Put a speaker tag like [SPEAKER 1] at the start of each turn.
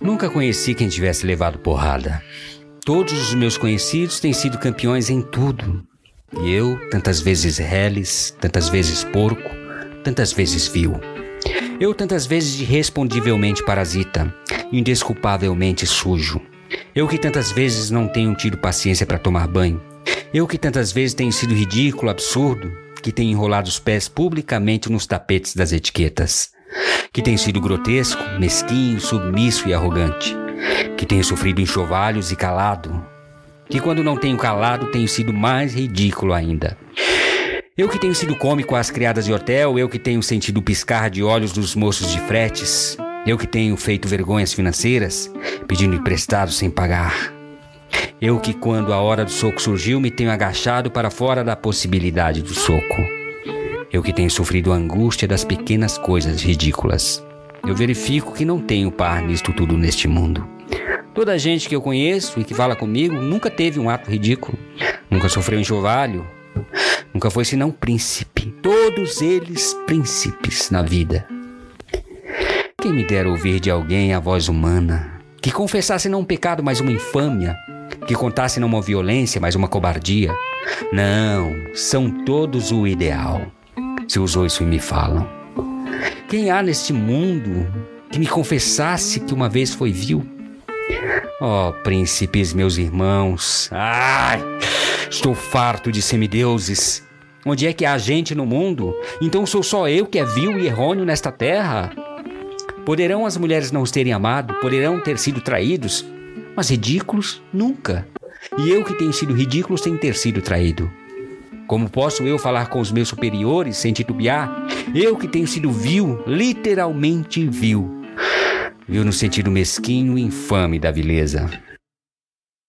[SPEAKER 1] Nunca conheci quem tivesse levado porrada. Todos os meus conhecidos têm sido campeões em tudo. E eu, tantas vezes reles, tantas vezes porco, tantas vezes vil. Eu, tantas vezes irrespondivelmente parasita, indesculpavelmente sujo. Eu que tantas vezes não tenho tido paciência para tomar banho. Eu que tantas vezes tenho sido ridículo, absurdo, que tenho enrolado os pés publicamente nos tapetes das etiquetas que tenho sido grotesco, mesquinho, submisso e arrogante, que tenho sofrido enxovalhos e calado, que quando não tenho calado tenho sido mais ridículo ainda. Eu que tenho sido cômico às criadas de hotel, eu que tenho sentido piscar de olhos dos moços de fretes, eu que tenho feito vergonhas financeiras, pedindo emprestado sem pagar. Eu que, quando a hora do soco surgiu, me tenho agachado para fora da possibilidade do soco. Eu que tenho sofrido a angústia das pequenas coisas ridículas. Eu verifico que não tenho par nisto tudo neste mundo. Toda a gente que eu conheço e que fala comigo nunca teve um ato ridículo, nunca sofreu enxovalho, nunca foi senão príncipe. Todos eles príncipes na vida. Quem me dera ouvir de alguém a voz humana, que confessasse não um pecado, mas uma infâmia, que contasse não uma violência, mas uma cobardia. Não, são todos o ideal se usou isso e me falam. Quem há neste mundo que me confessasse que uma vez foi vil? Oh, príncipes, meus irmãos, ai, estou farto de semideuses. Onde é que há gente no mundo? Então sou só eu que é vil e errôneo nesta terra? Poderão as mulheres não os terem amado, poderão ter sido traídos, mas ridículos nunca. E eu que tenho sido ridículo sem ter sido traído. Como posso eu falar com os meus superiores sem titubear? Eu que tenho sido vil, literalmente vil. Vil no sentido mesquinho e infame da vileza.